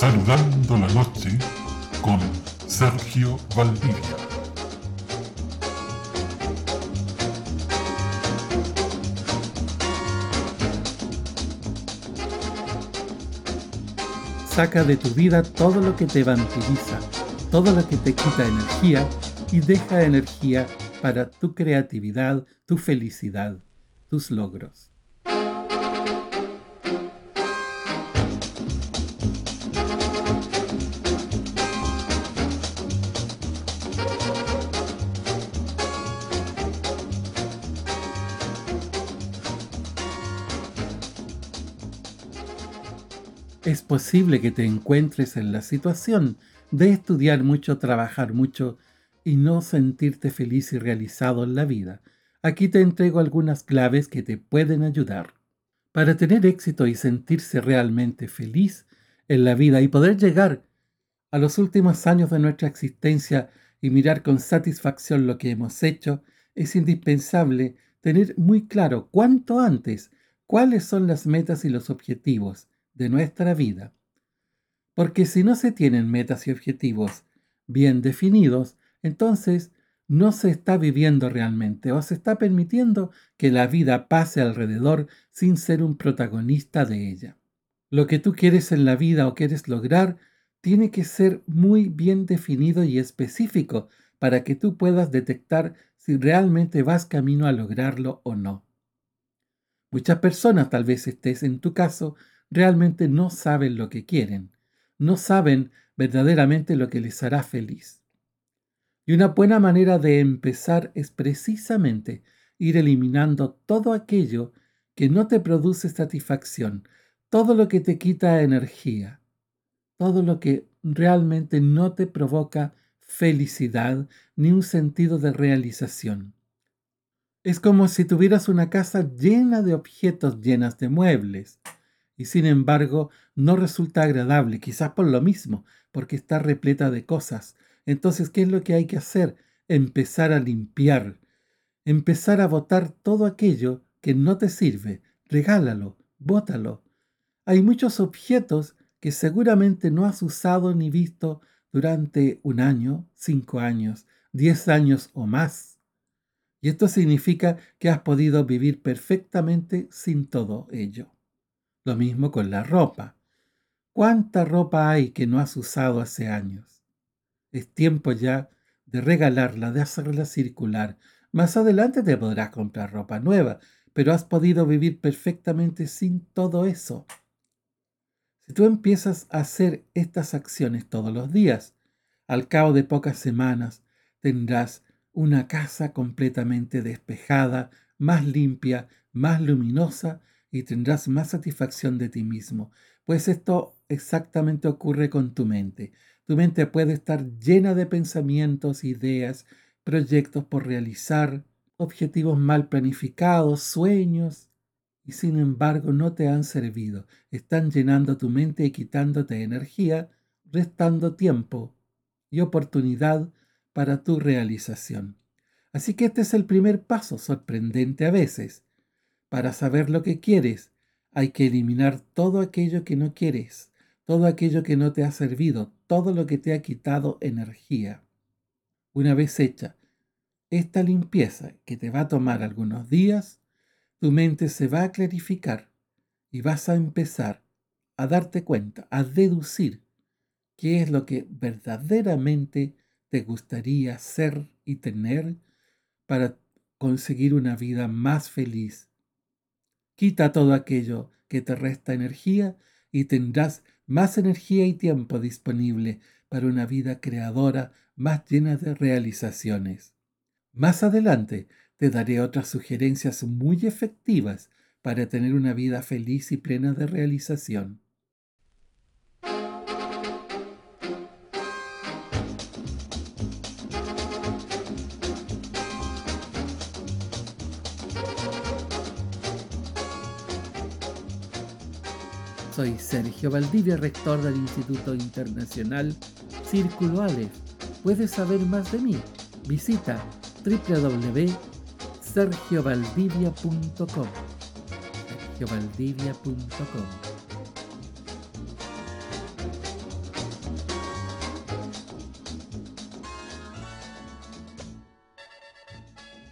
Saludando la noche con Sergio Valdivia. Saca de tu vida todo lo que te vampiriza, todo lo que te quita energía y deja energía para tu creatividad, tu felicidad, tus logros. Es posible que te encuentres en la situación de estudiar mucho, trabajar mucho y no sentirte feliz y realizado en la vida. Aquí te entrego algunas claves que te pueden ayudar. Para tener éxito y sentirse realmente feliz en la vida y poder llegar a los últimos años de nuestra existencia y mirar con satisfacción lo que hemos hecho, es indispensable tener muy claro cuanto antes cuáles son las metas y los objetivos de nuestra vida. Porque si no se tienen metas y objetivos bien definidos, entonces no se está viviendo realmente o se está permitiendo que la vida pase alrededor sin ser un protagonista de ella. Lo que tú quieres en la vida o quieres lograr tiene que ser muy bien definido y específico para que tú puedas detectar si realmente vas camino a lograrlo o no. Muchas personas, tal vez estés en tu caso, realmente no saben lo que quieren, no saben verdaderamente lo que les hará feliz. Y una buena manera de empezar es precisamente ir eliminando todo aquello que no te produce satisfacción, todo lo que te quita energía, todo lo que realmente no te provoca felicidad ni un sentido de realización. Es como si tuvieras una casa llena de objetos, llenas de muebles, y sin embargo no resulta agradable, quizás por lo mismo, porque está repleta de cosas. Entonces, ¿qué es lo que hay que hacer? Empezar a limpiar, empezar a botar todo aquello que no te sirve, regálalo, bótalo. Hay muchos objetos que seguramente no has usado ni visto durante un año, cinco años, diez años o más. Y esto significa que has podido vivir perfectamente sin todo ello. Lo mismo con la ropa. ¿Cuánta ropa hay que no has usado hace años? Es tiempo ya de regalarla, de hacerla circular. Más adelante te podrás comprar ropa nueva, pero has podido vivir perfectamente sin todo eso. Si tú empiezas a hacer estas acciones todos los días, al cabo de pocas semanas tendrás una casa completamente despejada, más limpia, más luminosa y tendrás más satisfacción de ti mismo. Pues esto exactamente ocurre con tu mente. Tu mente puede estar llena de pensamientos, ideas, proyectos por realizar, objetivos mal planificados, sueños, y sin embargo no te han servido. Están llenando tu mente y quitándote energía, restando tiempo y oportunidad para tu realización. Así que este es el primer paso, sorprendente a veces, para saber lo que quieres, hay que eliminar todo aquello que no quieres, todo aquello que no te ha servido, todo lo que te ha quitado energía. Una vez hecha esta limpieza, que te va a tomar algunos días, tu mente se va a clarificar y vas a empezar a darte cuenta, a deducir qué es lo que verdaderamente te gustaría ser y tener para conseguir una vida más feliz Quita todo aquello que te resta energía y tendrás más energía y tiempo disponible para una vida creadora más llena de realizaciones. Más adelante te daré otras sugerencias muy efectivas para tener una vida feliz y plena de realización. Soy Sergio Valdivia, rector del Instituto Internacional Círculo Aleph. Puedes saber más de mí. Visita www.sergiovaldivia.com sergiovaldivia.com